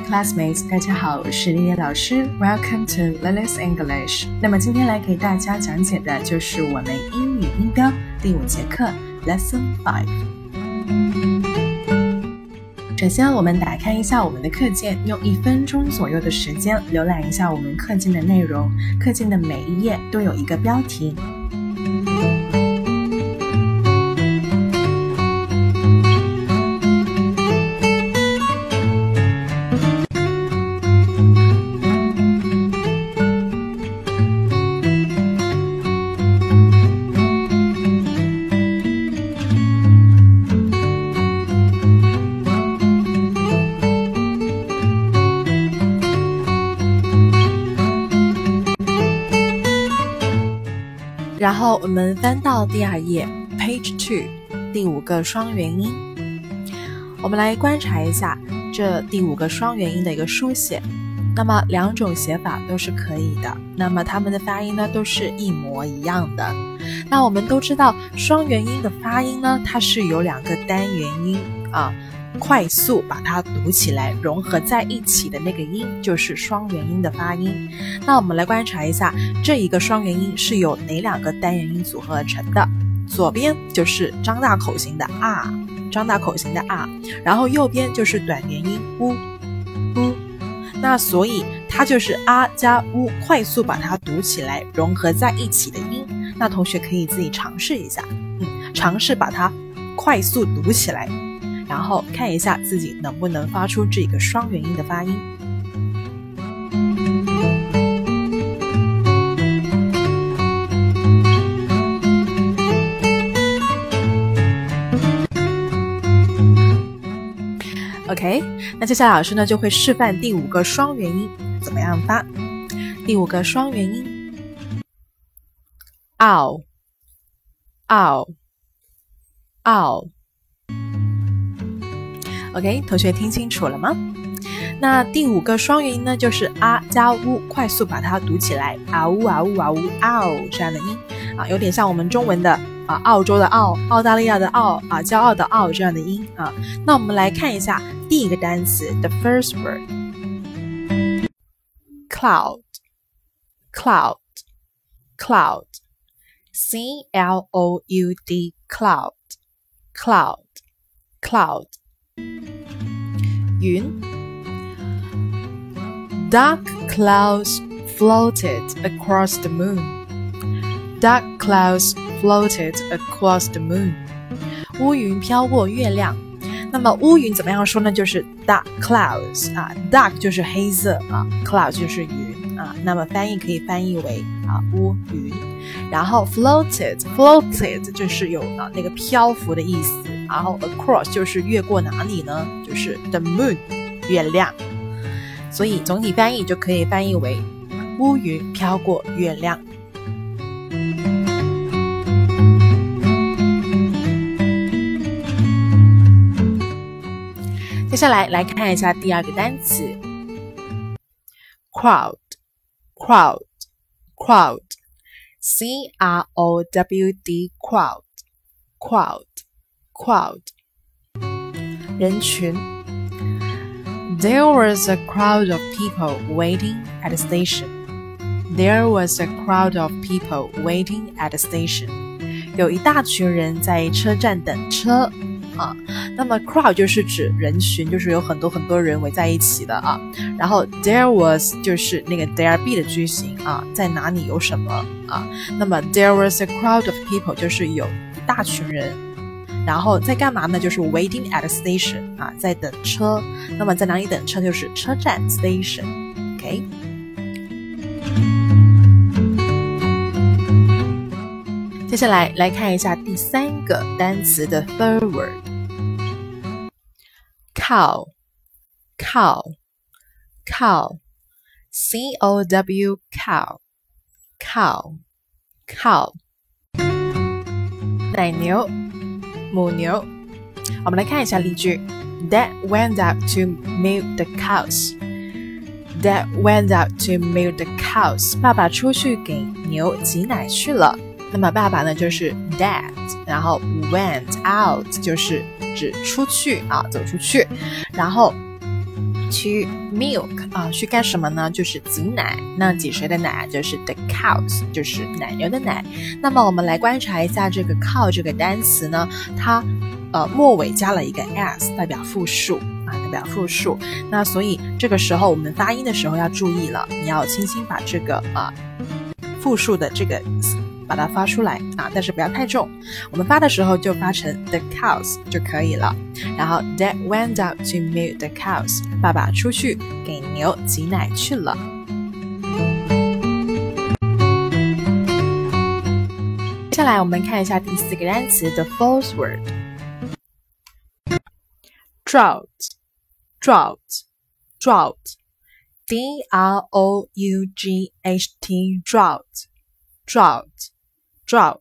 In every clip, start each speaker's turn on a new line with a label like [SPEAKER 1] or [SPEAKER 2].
[SPEAKER 1] Classmates，大家好，我是丽丽老师，Welcome to Lily's English。那么今天来给大家讲解的就是我们英语音标第五节课 Lesson Five。首先，我们打开一下我们的课件，用一分钟左右的时间浏览一下我们课件的内容。课件的每一页都有一个标题。我们翻到第二页，Page Two，第五个双元音。我们来观察一下这第五个双元音的一个书写。那么两种写法都是可以的。那么它们的发音呢都是一模一样的。那我们都知道双元音的发音呢，它是有两个单元音啊。快速把它读起来，融合在一起的那个音就是双元音的发音。那我们来观察一下，这一个双元音是由哪两个单元音组合而成的？左边就是张大口型的啊，张大口型的啊，然后右边就是短元音呜呜。那所以它就是啊加呜，快速把它读起来，融合在一起的音。那同学可以自己尝试一下，嗯，尝试把它快速读起来。然后看一下自己能不能发出这个双元音的发音。OK，那接下来老师呢就会示范第五个双元音怎么样发。第五个双元音，ow，ow，ow。OK，同学听清楚了吗？那第五个双元音呢，就是啊加呜，快速把它读起来，啊呜啊呜啊呜啊呜这样的音啊，有点像我们中文的啊澳洲的澳、澳大利亚的澳啊、骄傲的傲这样的音啊。那我们来看一下第一个单词，the first word，cloud，cloud，cloud，c l o u d，cloud，cloud，cloud。云，Dark clouds floated across the moon. Dark clouds floated across the moon. 乌云飘过月亮。那么乌云怎么样说呢？就是 dark clouds 啊，dark 就是黑色啊，cloud 就是云啊。那么翻译可以翻译为啊乌云。然后 floated，floated 就是有啊那个漂浮的意思。然后 across 就是越过哪里呢？就是 the moon 月亮，所以总体翻译就可以翻译为乌云飘过月亮。接下来来看一下第二个单词，crowd，crowd，crowd，c r o w d，crowd，crowd。crowd 人群 There was a crowd of people waiting at the station. There was a crowd of people waiting at the station. 有一大群人在车站等车啊。那么 crowd 就是指人群，就是有很多很多人围在一起的啊。然后 there was 就是那个 there be 的句型啊，在哪里有什么啊？那么 there was a crowd of people 就是有一大群人。 然后在干嘛呢？就是 waiting at a station 啊，在等车。那么在哪里等车？就是车站 station。OK。接下来来看一下第三个单词的 third word，cow，cow，cow，c o w cow，cow，cow，奶牛。 母牛。我们来看一下例句：Dad went out to milk the cows. Dad went out to milk the cows. 爸爸出去给牛挤奶去了。那么爸爸呢，就是 Dad，然后 went out 就是指出去啊，走出去。然后 to milk 啊，去干什么呢？就是挤奶。那挤谁的奶？就是 the cows，就是奶牛的奶。那么我们来观察一下这个 cow 这个单词呢，它呃末尾加了一个 s，代表复数啊，代表复数。那所以这个时候我们发音的时候要注意了，你要轻轻把这个啊复数的这个。把它发出来啊，但是不要太重。我们发的时候就发成 the cows 就可以了。然后 Dad went out to milk the cows。爸爸出去给牛挤奶去了。接下来我们看一下第四个单词 the false word。drought drought drought d r o u g h t drought drought drought.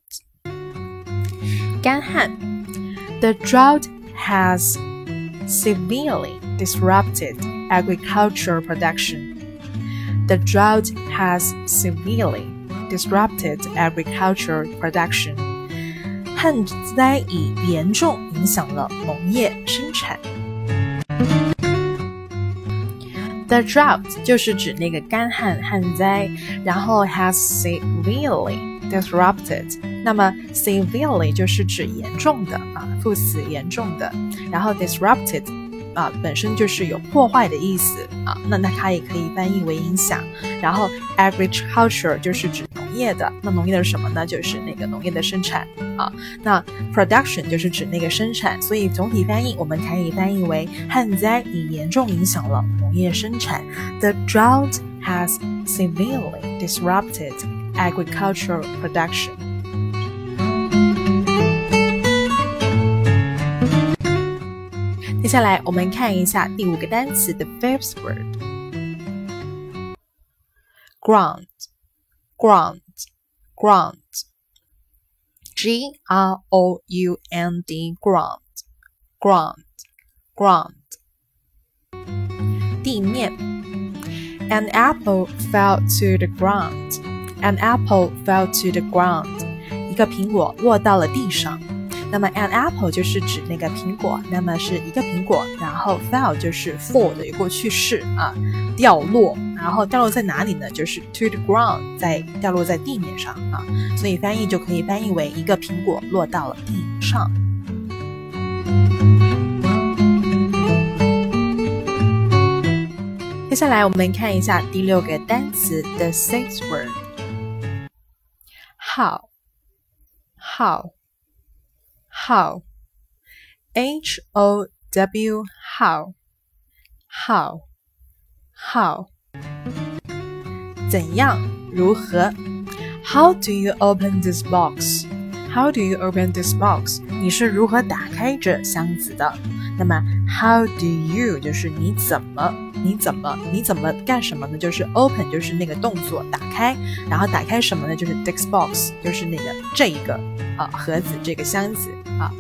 [SPEAKER 1] 干旱 The drought has severely disrupted agricultural production. The drought has severely disrupted agricultural production. 旱灾已严重影响了农业生产。The drought 就是指那个干旱旱灾，然后 has severely disrupted，那么 severely 就是指严重的啊，副词严重的，然后 disrupted 啊本身就是有破坏的意思啊，那那它也可以翻译为影响。然后 agriculture 就是指农业的，那农业的是什么呢？就是那个农业的生产啊。那 production 就是指那个生产，所以总体翻译我们可以翻译为旱灾已严重影响了农业生产。The drought has severely disrupted agricultural production. 接下来我们看一下第五个单词 the fifth word ground ground ground G R O U N D ground ground ground 地面 An apple fell to the ground An apple fell to the ground，一个苹果落到了地上。那么 an apple 就是指那个苹果，那么是一个苹果，然后 fell 就是 fall 的一个过去式啊，掉落。然后掉落在哪里呢？就是 to the ground，在掉落在地面上啊。所以翻译就可以翻译为一个苹果落到了地上。接下来我们看一下第六个单词 the sixth word。how how how h o w how how how 怎样如何 How do you open this box? How do you open this box? 你是如何打开这箱子的？那么 How do you 就是你怎么？ 你怎么你怎么干什么呢？就是 open 就是那个动作打开然后打开什么呢？就是 this box 就是那个这一个啊盒子这个箱子啊。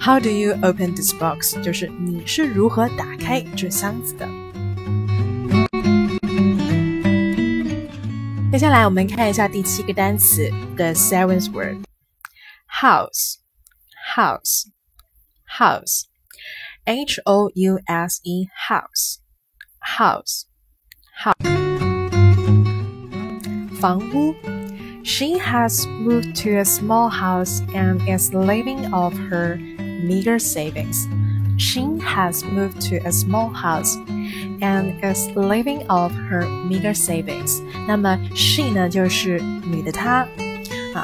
[SPEAKER 1] How do you open this box 就是你是如何打开这箱子的。接下来我们看一下第七个单词 the seventh word house house house h o u s e house house 房屋 She has moved to a small house and is living off her meager savings. She has moved to a small house and is living off her meager savings. 那么 she 呢就是女的她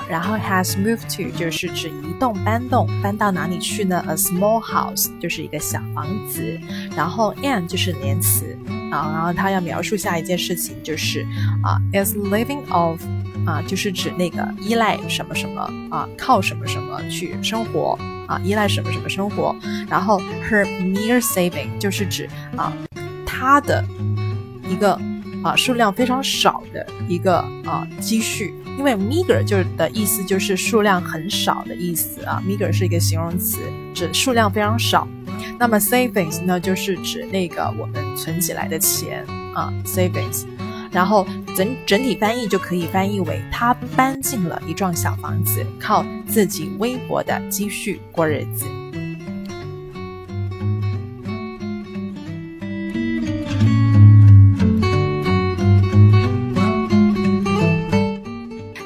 [SPEAKER 1] 然后 has moved to 就是指移动、搬动，搬到哪里去呢？A small house 就是一个小房子，然后 and 就是连词啊，然后它要描述下一件事情就是啊，is living off 啊，就是指那个依赖什么什么啊，靠什么什么去生活啊，依赖什么什么生活，然后 her mere saving 就是指啊，她的一个啊数量非常少的一个啊积蓄。因为 meager 就是的意思就是数量很少的意思啊，meager 是一个形容词，指数量非常少。那么 savings 呢，就是指那个我们存起来的钱啊，savings。然后整整体翻译就可以翻译为他搬进了一幢小房子，靠自己微薄的积蓄过日子。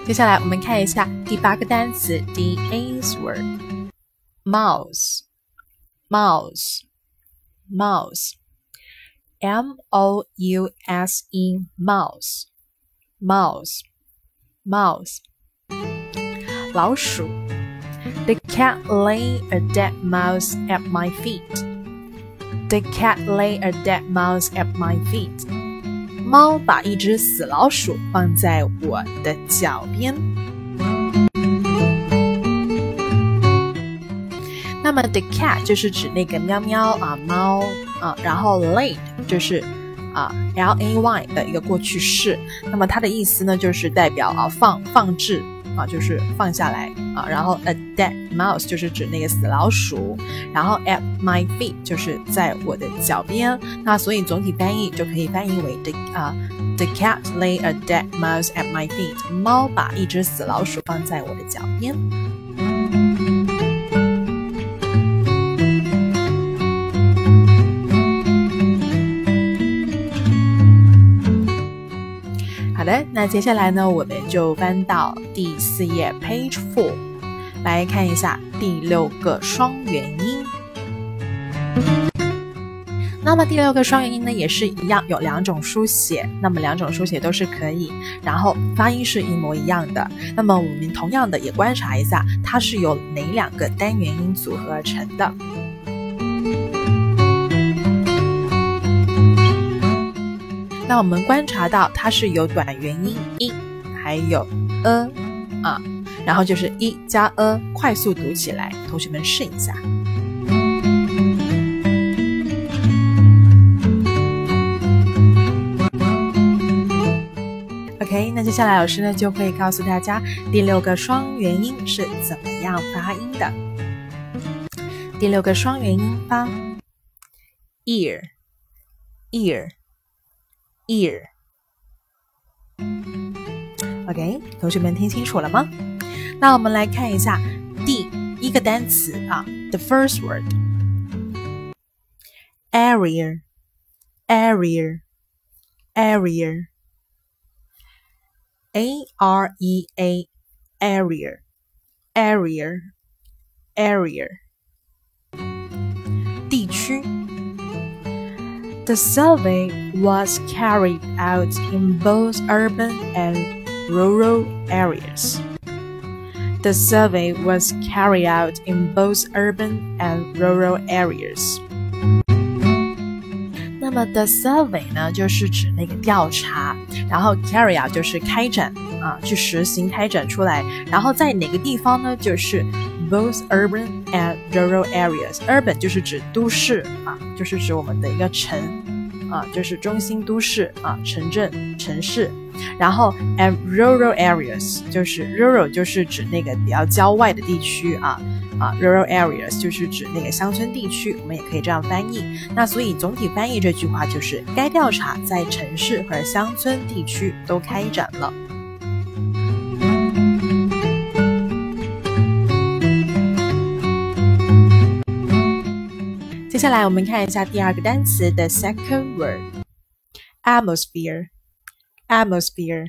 [SPEAKER 1] 接下来我们看一下第八个单词，the eighth word，mouse，mouse，mouse，m o u s e，mouse，mouse，mouse，老鼠。The cat lay a dead mouse at my feet. The cat lay a dead mouse at my feet. 猫把一只死老鼠放在我的脚边。那么，the cat 就是指那个喵喵啊猫啊，然后 laid 就是啊 l a y 的一个过去式。那么它的意思呢，就是代表啊放放置。啊，就是放下来啊，然后 a dead mouse 就是指那个死老鼠，然后 at my feet 就是在我的脚边，那所以总体翻译就可以翻译为 the 啊 the cat lay a dead mouse at my feet，猫把一只死老鼠放在我的脚边。那接下来呢，我们就翻到第四页，page four，来看一下第六个双元音。那么第六个双元音呢，也是一样，有两种书写，那么两种书写都是可以，然后发音是一模一样的。那么我们同样的也观察一下，它是由哪两个单元音组合而成的。那我们观察到它是有短元音一，还有 a 啊，然后就是一加 a，快速读起来，同学们试一下。OK，那接下来老师呢就会告诉大家第六个双元音是怎么样发音的。第六个双元音发 ear，ear。ear。OK，同学们听清楚了吗？那我们来看一下第一个单词啊，the first word area area area a r e a The survey was carried out in both urban and rural areas. The survey was carried out in both urban and rural areas. 那么 the survey 呢，就是指那个调查，然后 carry out 就是开展啊，去实行开展出来，然后在哪个地方呢？就是 both urban and rural areas. Urban 就是指都市啊，就是指我们的一个城啊，就是中心都市啊，城镇、城市。然后 and rural areas 就是 rural 就是指那个比较郊外的地区啊啊，rural areas 就是指那个乡村地区，我们也可以这样翻译。那所以总体翻译这句话就是：该调查在城市或者乡村地区都开展了。接下来我们看一下第二个单词的 second word atmosphere atmosphere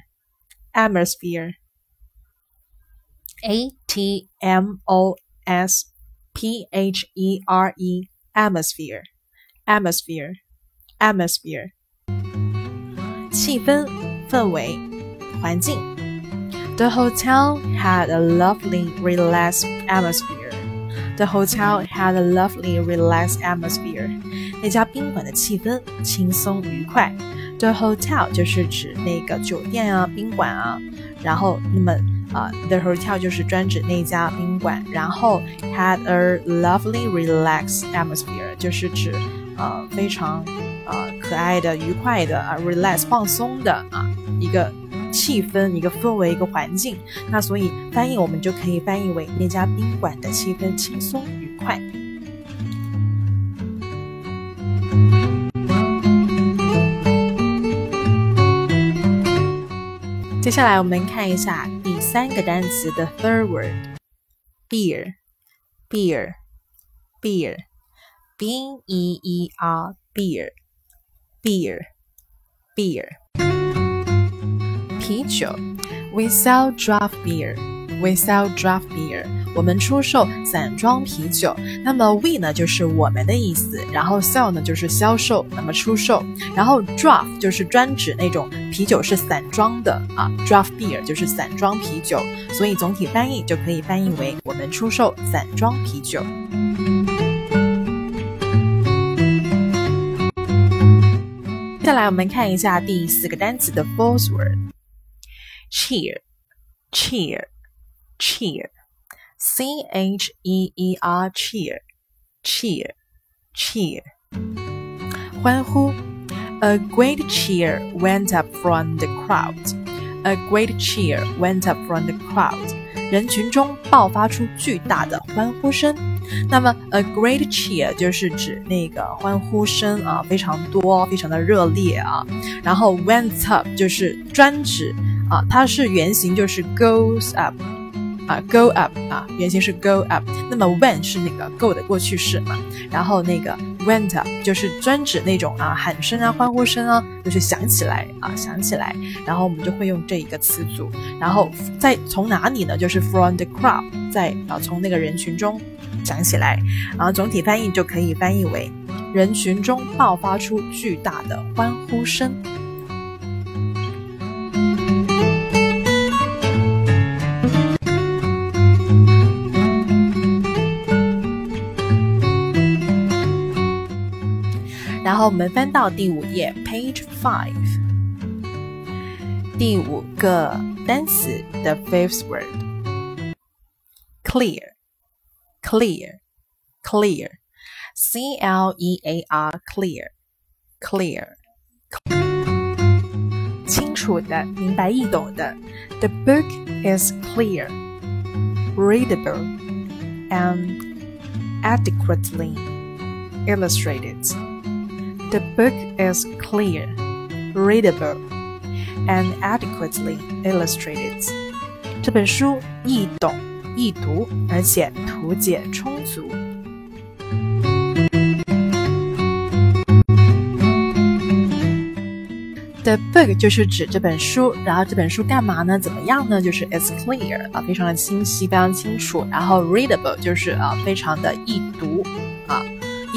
[SPEAKER 1] atmosphere a t m o s p h e r e atmosphere atmosphere atmosphere 气氛氛围环境 The hotel had a lovely relaxed atmosphere The hotel had a lovely, relaxed atmosphere. 那家宾馆的气氛轻松愉快。The hotel 就是指那个酒店啊、宾馆啊。然后，那么啊，the hotel 就是专指那家宾馆。然后，had a lovely, relaxed atmosphere 就是指呃非常呃可爱的、愉快的啊，relax 放松的啊一个。 气氛、一个氛围、一个环境，那所以翻译我们就可以翻译为那家宾馆的气氛轻松愉快。接下来我们看一下第三个单词的 third word，beer，beer，beer，b e e r，beer，beer，beer。啤酒 We sell draft beer. We sell draft beer. 我们出售散装啤酒。那么 we 呢就是我们的意思，然后 sell 呢就是销售，那么出售。然后 draft 就是专指那种啤酒是散装的啊，draft beer 就是散装啤酒。所以总体翻译就可以翻译为我们出售散装啤酒。接下来，我们看一下第四个单词的 false word word，cheer，cheer，cheer，c h e e r cheer，cheer，cheer，欢呼。A great cheer went up from the crowd. A great cheer went up from the crowd. 人群中爆发出巨大的欢呼声。那么，a great cheer 就是指那个欢呼声啊，非常多，非常的热烈啊。然后，went up 就是专指 啊，它是原型就是 goes up。啊，go up 啊，原型是 go up，那么 when 是那个 go 的过去式嘛，然后那个 went up 就是专指那种啊喊声啊欢呼声啊，就是响起来啊响起来，然后我们就会用这一个词组，然后在从哪里呢？就是 from the crowd，在啊从那个人群中响起来，然后总体翻译就可以翻译为人群中爆发出巨大的欢呼声。我们翻到第五页，Page Five，第五个单词的 fifth word，clear，clear，clear，C L E A R，clear，clear，清楚的，明白易懂的。The book is clear, readable, and adequately illustrated. The book is clear, readable, and adequately illustrated. 这本书易懂、易读，而且图解充足。The book 就是指这本书，然后这本书干嘛呢？怎么样呢？就是 it's clear 啊，非常的清晰，非常清楚。然后 readable 就是啊，非常的易读啊。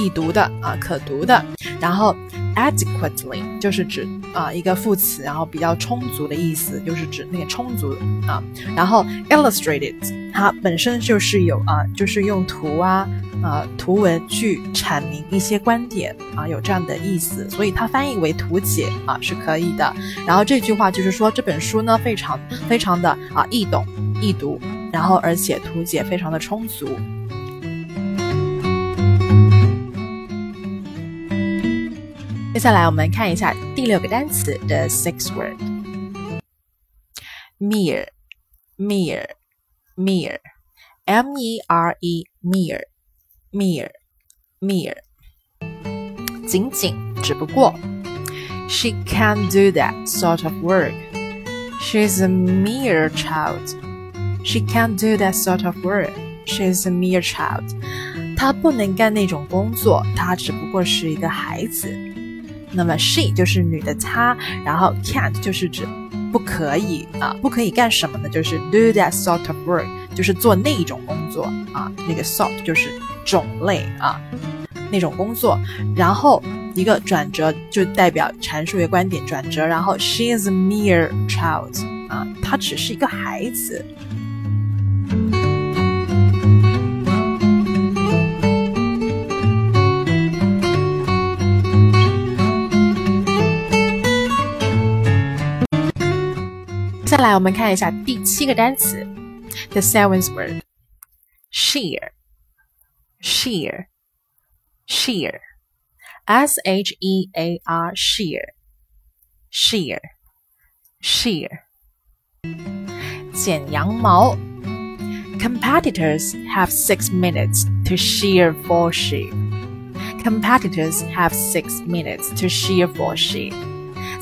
[SPEAKER 1] 易读的啊，可读的。然后 adequately 就是指啊一个副词，然后比较充足的意思，就是指那个充足啊。然后 illustrated 它本身就是有啊，就是用图啊啊图文去阐明一些观点啊，有这样的意思，所以它翻译为图解啊是可以的。然后这句话就是说这本书呢非常非常的啊易懂易读，然后而且图解非常的充足。接下来我们看一下第六个单词的 six word。mere mere mere m e r e mere mere mere 仅仅只不过 she can't do that sort of work she's a mere child she can't do that sort of work she's a mere child 她不能干那种工作她只不过是一个孩子 那么 she 就是女的她，然后 can't 就是指不可以啊，不可以干什么呢？就是 do that sort of work，就是做那一种工作啊。那个 sort 就是种类啊，那种工作。然后一个转折就代表阐述一个观点转折。然后 she is a mere child 啊，她只是一个孩子。来，我们看一下第七个单词，the seventh word，shear，shear，shear，s h e a r，shear，shear，shear，剪羊毛。Competitors have six minutes to shear four sheep. Competitors have six minutes to shear four sheep.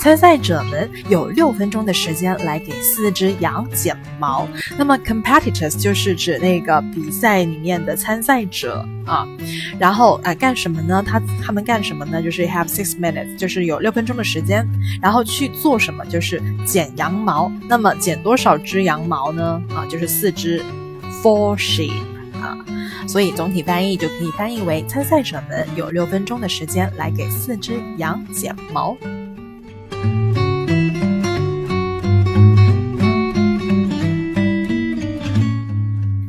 [SPEAKER 1] 参赛者们有六分钟的时间来给四只羊剪毛。那么 competitors 就是指那个比赛里面的参赛者啊。然后啊，干什么呢？他他们干什么呢？就是 have six minutes，就是有六分钟的时间，然后去做什么？就是剪羊毛。那么剪多少只羊毛呢？啊，就是四只，four sheep 啊。所以总体翻译就可以翻译为：参赛者们有六分钟的时间来给四只羊剪毛。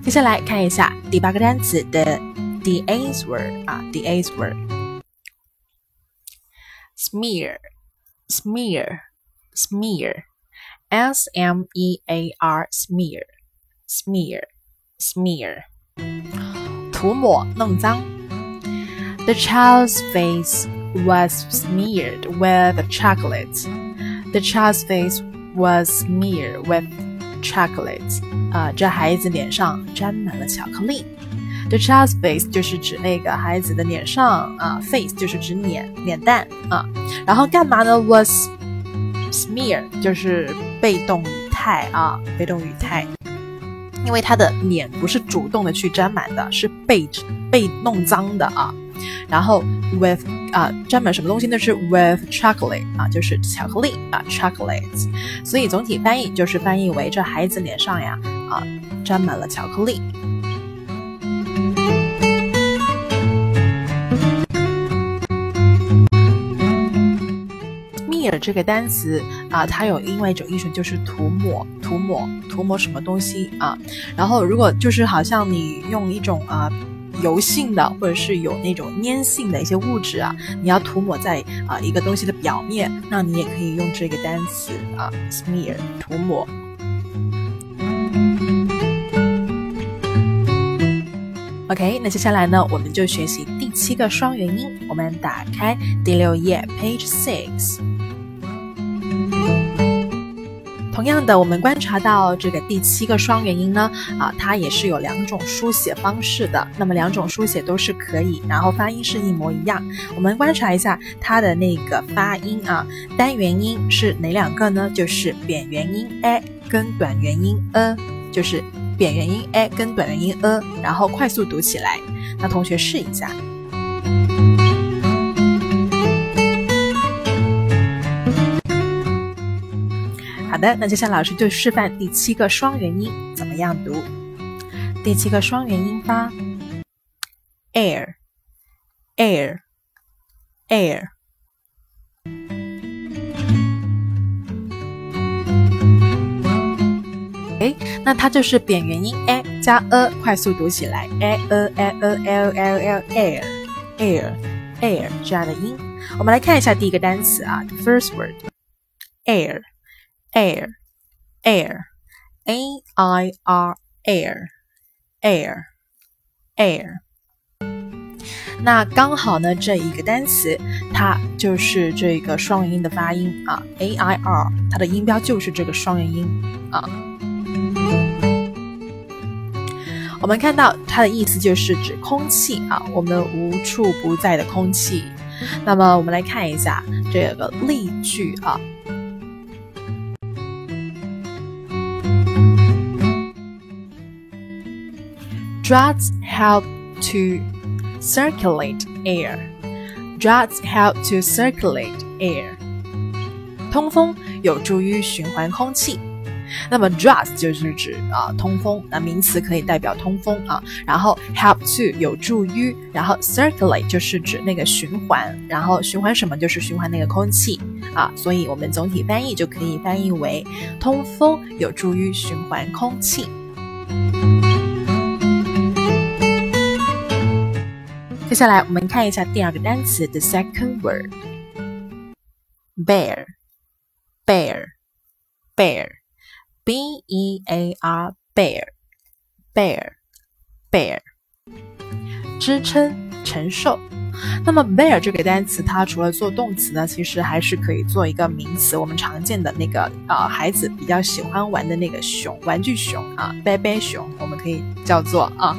[SPEAKER 1] 接下来看一下第八个单词的 the A's word 啊，the A's word，smear，smear，smear，s m e a r，smear，smear，smear。涂抹弄脏。The child's face was smeared with chocolate. The child's face was smeared with chocolate. 啊，这孩子脸上沾满了巧克力。The child's face 就是指那个孩子的脸上啊，face 就是指脸脸蛋啊。然后干嘛呢？Was smeared 就是被动语态啊，被动语态。因为他的脸不是主动的去沾满的，是被被弄脏的啊。然后 with 啊沾满什么东西呢？是 with chocolate 啊，就是巧克力啊，chocolates。所以总体翻译就是翻译为这孩子脸上呀啊沾满了巧克力。这个单词啊，它有另外一种意思，就是涂抹、涂抹、涂抹什么东西啊。然后，如果就是好像你用一种啊油性的，或者是有那种粘性的一些物质啊，你要涂抹在啊一个东西的表面，那你也可以用这个单词啊，smear，涂抹。OK，那接下来呢，我们就学习第七个双元音。我们打开第六页，Page Six。同样的，我们观察到这个第七个双元音呢，啊，它也是有两种书写方式的。那么两种书写都是可以，然后发音是一模一样。我们观察一下它的那个发音啊，单元音是哪两个呢？就是扁元音 a 跟短元音 a，就是扁元音 a 跟短元音 a，然后快速读起来。那同学试一下。的，那接下来老师就示范第七个双元音怎么样读。第七个双元音发 air，air，air。哎，那它就是扁元音 a 加 a，快速读起来 a a a a l l l air，air，air 这样的音。我们来看一下第一个单词啊，the first word air。Air, air, a i r air, air, air。那刚好呢，这一个单词它就是这个双元音的发音啊，a i r，它的音标就是这个双元音啊。我们看到它的意思就是指空气啊，我们无处不在的空气。那么我们来看一下这个例句啊。Drugs help to circulate air. drugs help to circulate air. 通风有助于循环空气。那么 drugs 就是指啊通风，那名词可以代表通风啊。然后 help to 有助于，然后 circulate 就是指那个循环，然后循环什么就是循环那个空气啊。所以我们总体翻译就可以翻译为通风有助于循环空气。接下来我们看一下第二个单词，the second word，bear，bear，bear，b e a r bear，bear，bear，支撑、承受 那么 bear 这个单词，它除了做动词呢，其实还是可以做一个名词。我们常见的那个啊，孩子比较喜欢玩的那个熊，玩具熊啊，baby 熊，我们可以叫做啊。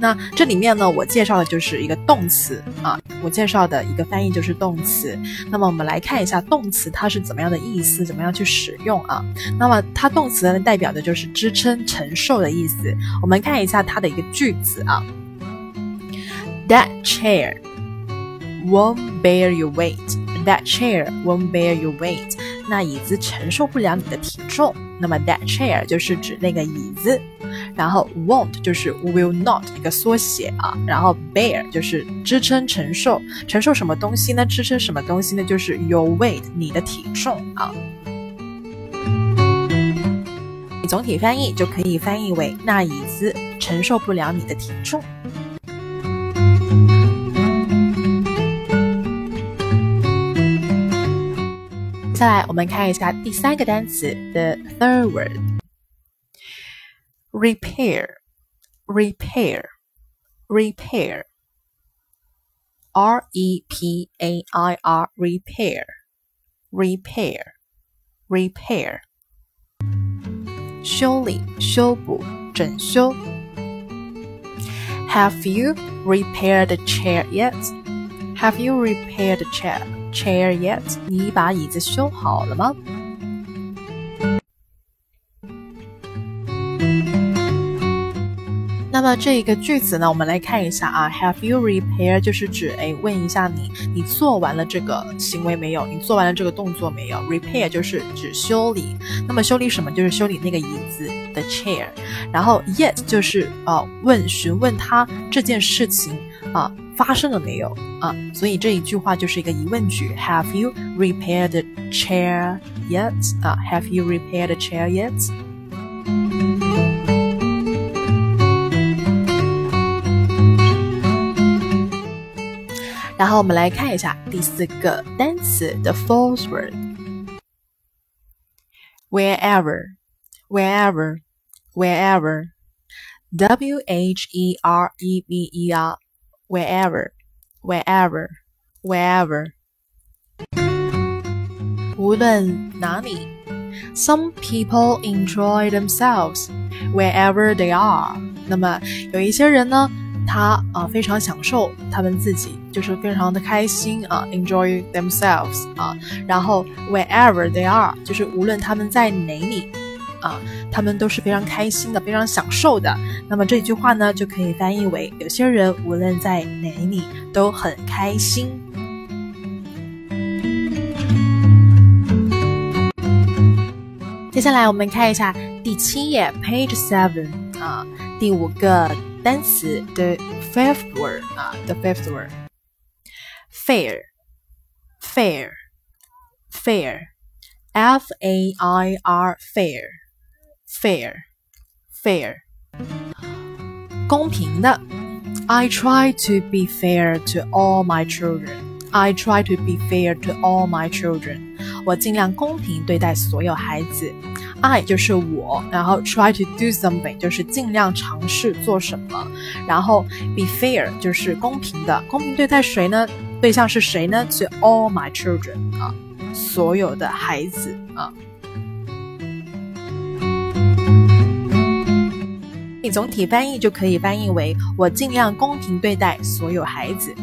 [SPEAKER 1] 那这里面呢，我介绍的就是一个动词啊，我介绍的一个翻译就是动词。那么我们来看一下动词它是怎么样的意思，怎么样去使用啊？那么它动词呢，代表的就是支撑、承受的意思。我们看一下它的一个句子啊。That chair won't bear your weight. That chair won't bear your weight. 那椅子承受不了你的体重。那么 that chair 就是指那个椅子，然后 won't 就是 will not 一个缩写啊，然后 bear 就是支撑承受，承受什么东西呢？支撑什么东西呢？就是 your weight 你的体重啊。总体翻译就可以翻译为那椅子承受不了你的体重。再来，我们看一下第三个单词的 third word，repair，repair，repair，r e p a i r，repair，repair，repair，修理、修补、整修。Have you repaired the chair yet? Have you repaired the chair? Chair yet？你把椅子修好了吗？那么这一个句子呢，我们来看一下啊。Have you repaired？就是指哎，问一下你，你做完了这个行为没有？你做完了这个动作没有？Repair 就是指修理。那么修理什么？就是修理那个椅子的 chair。然后 yet 就是呃问询问他这件事情啊。发生了没有啊？所以这一句话就是一个疑问句。Have you repaired the chair yet？啊，Have you repaired the chair yet？然后我们来看一下第四个单词的 fourth word。Wherever, wherever, wherever. W H E R E V E R wherever, wherever, wherever. 无论哪里，Some people enjoy themselves wherever they are。那么有一些人呢，他啊非常享受他们自己，就是非常的开心啊，enjoy themselves 啊。然后 wherever they are，就是无论他们在哪里。啊，他们都是非常开心的，非常享受的。那么这句话呢，就可以翻译为：有些人无论在哪里都很开心。接下来我们看一下第七页，Page Seven 啊，第五个单词的 fifth word 啊，the fifth word，fair，fair，fair，F A I R，fair。fair, fair，fair，公平的。I try to be fair to all my children. I try to be fair to all my children. 我尽量公平对待所有孩子。I 就是我，然后 try to do something 就是尽量尝试做什么，然后 be fair 就是公平的。公平对待谁呢？对象是谁呢？To all my children 啊，所有的孩子啊。你总体翻译就可以翻译为“我尽量公平对待所有孩子”。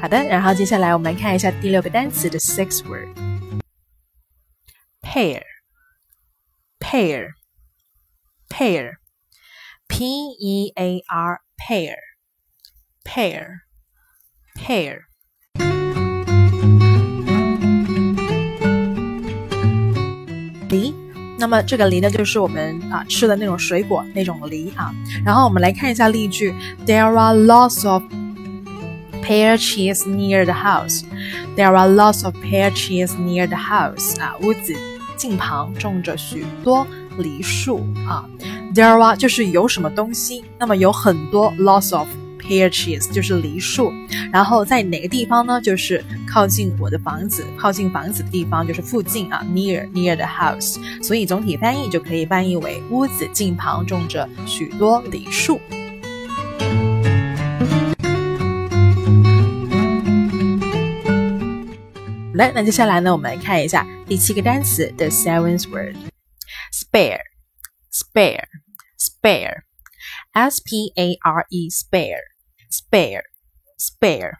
[SPEAKER 1] 好的，然后接下来我们来看一下第六个单词的 six word，pair，pair，pair，p e a r，pair，pair，pair。梨，那么这个梨呢，就是我们啊吃的那种水果那种梨啊。然后我们来看一下例句：There are lots of pear trees near the house. There are lots of pear trees near the house. 啊，屋子近旁种着许多梨树啊。There are 就是有什么东西，那么有很多 lots of。Pear trees 就是梨树，然后在哪个地方呢？就是靠近我的房子，靠近房子的地方就是附近啊，near near the house。所以总体翻译就可以翻译为屋子近旁种着许多梨树。来，那接下来呢，我们来看一下第七个单词，the seventh word，spare，spare，spare，s p a r e，spare spare，spare，spare,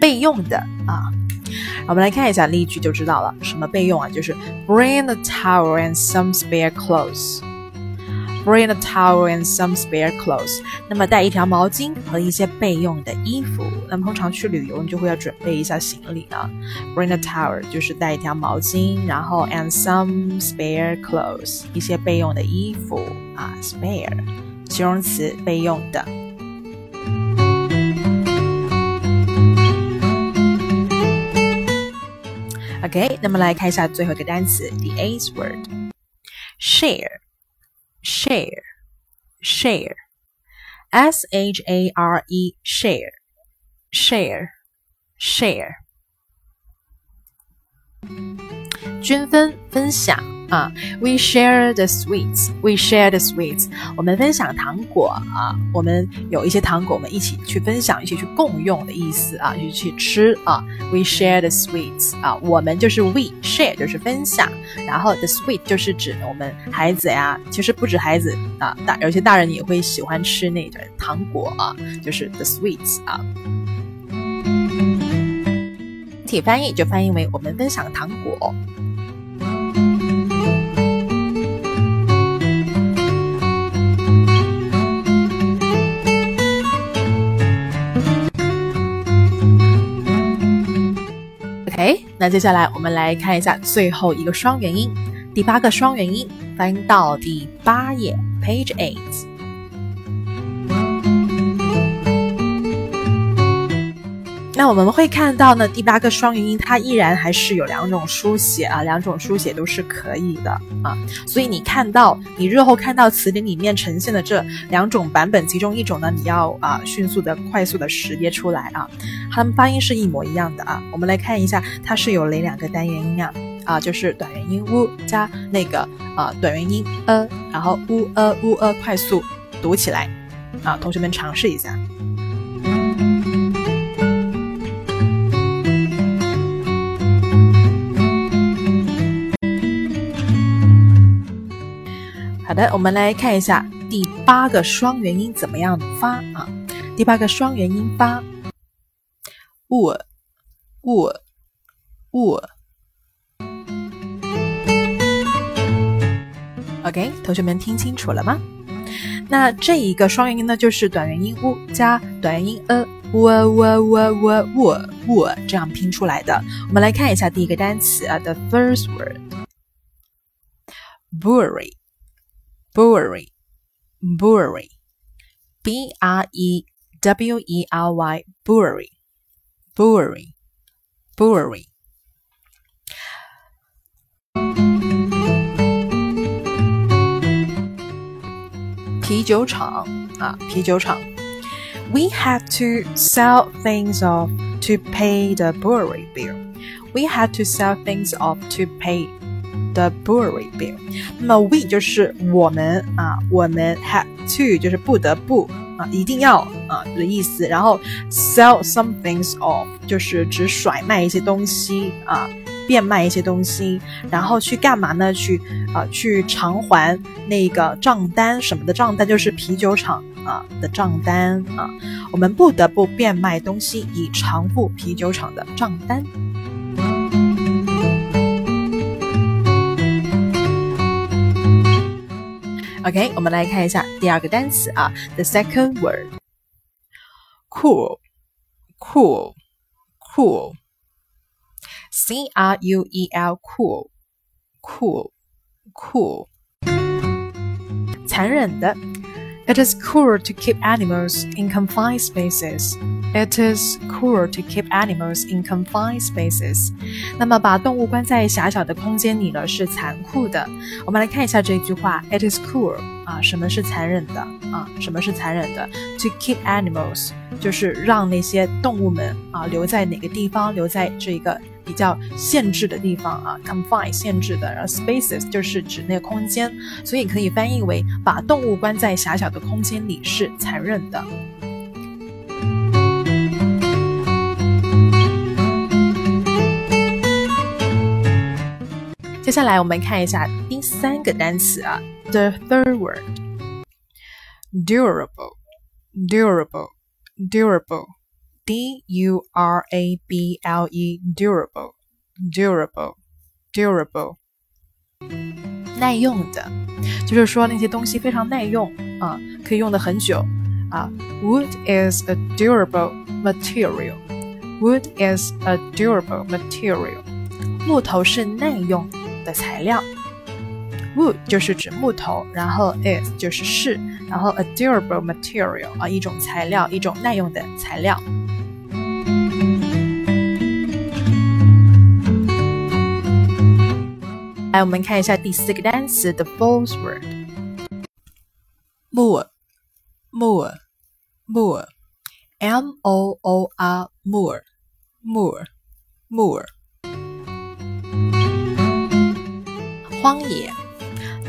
[SPEAKER 1] 备用的啊。我们来看一下例句就知道了，什么备用啊？就是 bring a towel and some spare clothes。Bring a towel and some spare clothes。那么带一条毛巾和一些备用的衣服。那么通常去旅游，你就会要准备一下行李啊。Bring a towel 就是带一条毛巾，然后 and some spare clothes 一些备用的衣服啊。Spare 形容词，备用的。OK，那么来看一下最后一个单词，the eighth word，share。share, share, S H A R E, share, share, share，均分分享。 啊，We share the sweets. We share the sweets. 我们分享糖果啊，我们有一些糖果，我们一起去分享，一起去共用的意思啊，一起去吃啊。We share the sweets. 啊，我们就是 we share 就是分享，然后 the sweet 就是指我们孩子呀，其实不止孩子啊，大有些大人也会喜欢吃那个糖果啊，就是 the sweets 啊。体翻译就翻译为我们分享糖果。那接下来我们来看一下最后一个双元音，第八个双元音，翻到第八页，page eight。那我们会看到呢，第八个双元音它依然还是有两种书写啊，两种书写都是可以的啊。所以你看到你日后看到词典里面呈现的这两种版本，其中一种呢，你要啊迅速的、快速的识别出来啊，它们发音是一模一样的啊。我们来看一下，它是有哪两个单元音啊？啊，就是短元音 u 加那个啊短元音 a，然后 u a u a 快速读起来啊，同学们尝试一下。好的，我们来看一下第八个双元音怎么样发啊？第八个双元音发，w w w。OK，同学们听清楚了吗？那这一个双元音呢，就是短元音 u 加短元音 a，w w w w w w 这样拼出来的。我们来看一下第一个单词啊，the first word，brewery。brewery, brewery, B R E W E R Y, brewery, brewery, brewery. 啤酒厂啊，啤酒厂。We had to sell things off to pay the brewery bill. We had to sell things off to pay The brewery bill，那么 we 就是我们啊，我们 have to 就是不得不啊，一定要啊的意思。然后 sell some things off 就是指甩卖一些东西啊，变卖一些东西。然后去干嘛呢？去啊，去偿还那个账单什么的账单，就是啤酒厂啊的账单啊。我们不得不变卖东西以偿付啤酒厂的账单。OK，我们来看一下第二个单词啊，the second word，cool，cool，cool，C R U E L，cool，cool，cool，残忍的。It is cruel to keep animals in confined spaces. It is cruel to keep animals in confined spaces。那么把动物关在狭小的空间里呢，是残酷的。我们来看一下这句话：It is cruel 啊，什么是残忍的啊？什么是残忍的？To keep animals 就是让那些动物们啊留在哪个地方？留在这个比较限制的地方啊 Confined 限制的，然后 spaces 就是指那个空间，所以可以翻译为把动物关在狭小的空间里是残忍的。接下来我们看一下第三个单词啊，the third word，durable，durable，durable，d u r a b l e，durable，durable，durable，耐用的，就是说那些东西非常耐用啊，可以用的很久啊。Wood is a durable material. Wood is a durable material. 木头是耐用。 的材料，wood 就是指木头，然后 is 就是是，然后 a durable material 啊，一种材料，一种耐用的材料。来，我们看一下第四个单词，the fourth word，moor，moor，moor，m o o r，moor，moor，moor。荒野。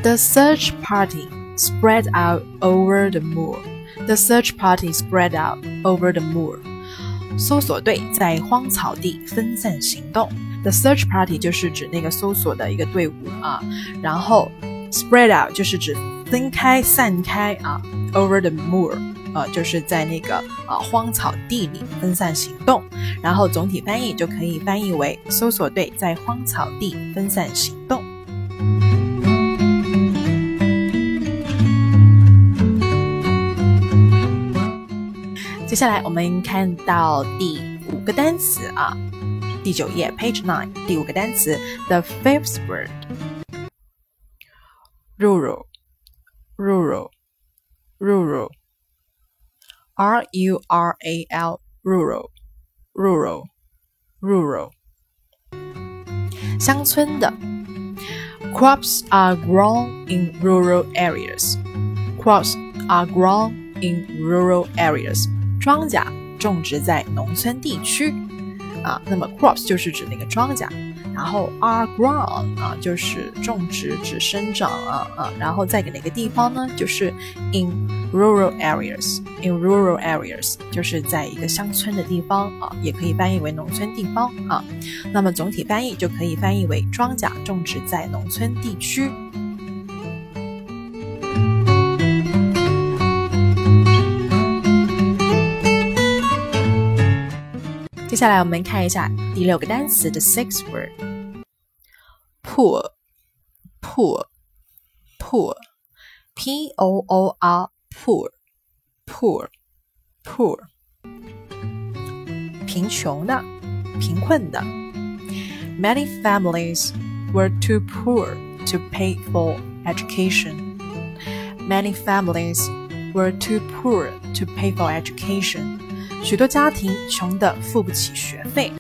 [SPEAKER 1] The search party spread out over the moor. The search party spread out over the moor. 搜索队在荒草地分散行动。The search party 就是指那个搜索的一个队伍啊，然后 spread out 就是指分开、散开啊。Over the moor 呃，就是在那个啊荒草地里分散行动。然后总体翻译就可以翻译为搜索队在荒草地分散行动。接下来我们看到第五个单词啊，第九页 page nine 第五个单词 the fifth word rural rural rural r u r a l rural rural rural 乡村的 crops are grown in rural areas crops are grown in rural areas 庄稼种植在农村地区，啊，那么 crops 就是指那个庄稼，然后 are grown 啊就是种植指生长啊啊，然后再给哪个地方呢？就是 in rural areas，in rural areas 就是在一个乡村的地方啊，也可以翻译为农村地方啊，那么总体翻译就可以翻译为庄稼种植在农村地区。接下来我们看一下第六个单词的 sixth word，poor，poor，poor，p o o r，poor，poor，poor，贫穷的，贫困的。Many families were too poor to pay for education. Many families were too poor to pay for education. 许多家庭穷得付不起学费。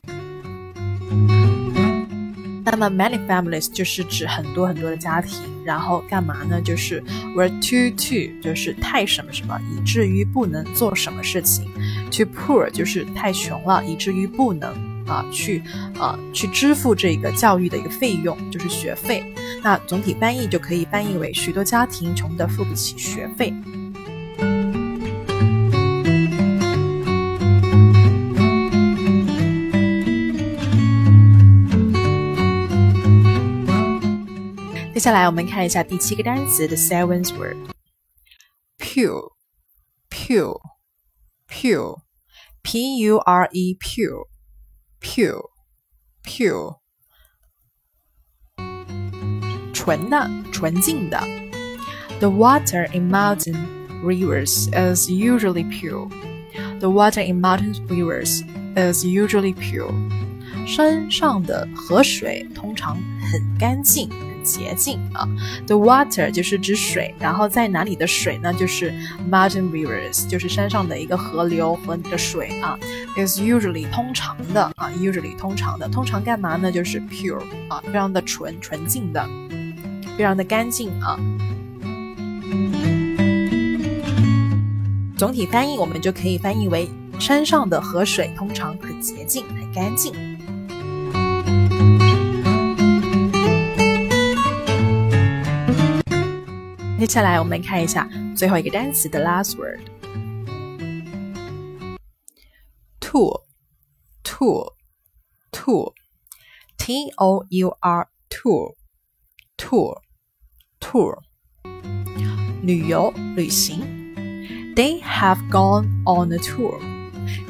[SPEAKER 1] 那么，many families 就是指很多很多的家庭，然后干嘛呢？就是 were too too，就是太什么什么，以至于不能做什么事情。too poor 就是太穷了，以至于不能啊去啊去支付这个教育的一个费用，就是学费。那总体翻译就可以翻译为许多家庭穷得付不起学费。下来我们看一下第七个单词的 seventh word，pure，pure，pure，p u r e pure，pure，pure，纯的，纯净的。The water in mountain rivers is usually pure. The water in mountain rivers is usually pure. 山上的河水通常很干净。 洁净啊。The water 就是指水，然后在哪里的水呢？就是 mountain rivers，就是山上的一个河流和你的水啊。Is usually 通常的啊，usually 通常的，通常干嘛呢？就是 pure 啊，非常的纯纯净的，非常的干净啊。总体翻译我们就可以翻译为山上的河水通常很洁净、很干净。接下来我们看一下最后一个单词的 last word。tour，tour，tour，t o u r tour，tour，tour，旅游、旅行。They have gone on a tour.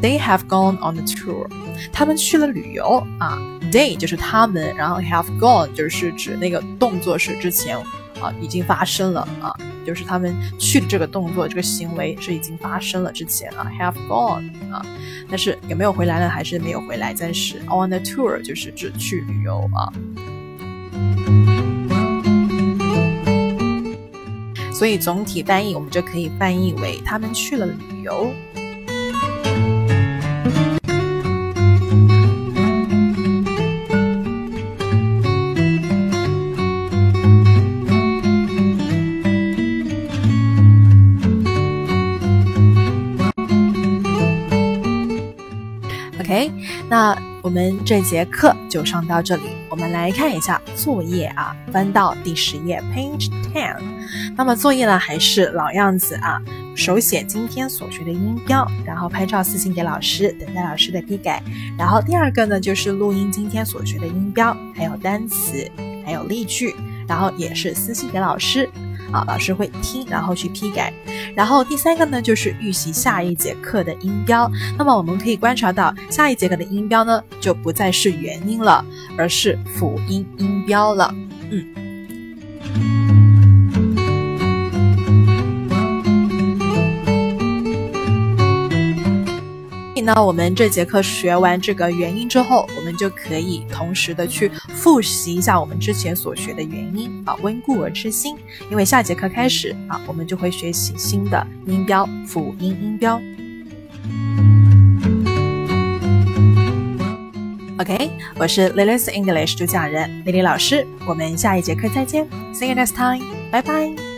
[SPEAKER 1] They have gone on a tour. 他们去了旅游啊。They 就是他们，然后 have gone 就是指那个动作是之前 啊已经发生了啊，就是他们去的这个动作这个行为是已经发生了之前啊。Have gone 啊，但是有没有回来呢？还是没有回来？暂时 on a tour 就是指去旅游啊。所以总体翻译，我们就可以翻译为他们去了旅游。那我们这节课就上到这里。我们来看一下作业啊，翻到第十页，Page Ten。那么作业呢，还是老样子啊，手写今天所学的音标，然后拍照私信给老师，等待老师的批改。然后第二个呢，就是录音今天所学的音标，还有单词，还有例句，然后也是私信给老师。啊，老师会听，然后去批改。然后第三个呢，就是预习下一节课的音标。那么我们可以观察到，下一节课的音标呢，就不再是元音了，而是辅音音标了。嗯。那我们这节课学完这个元音之后，我们就可以同时的去复习一下我们之前所学的元音啊，温故而知新。因为下节课开始啊，我们就会学习新的音标辅音音标。OK，我是 Lily's English 主讲人 Lily 老师，我们下一节课再见，See you next time，拜拜。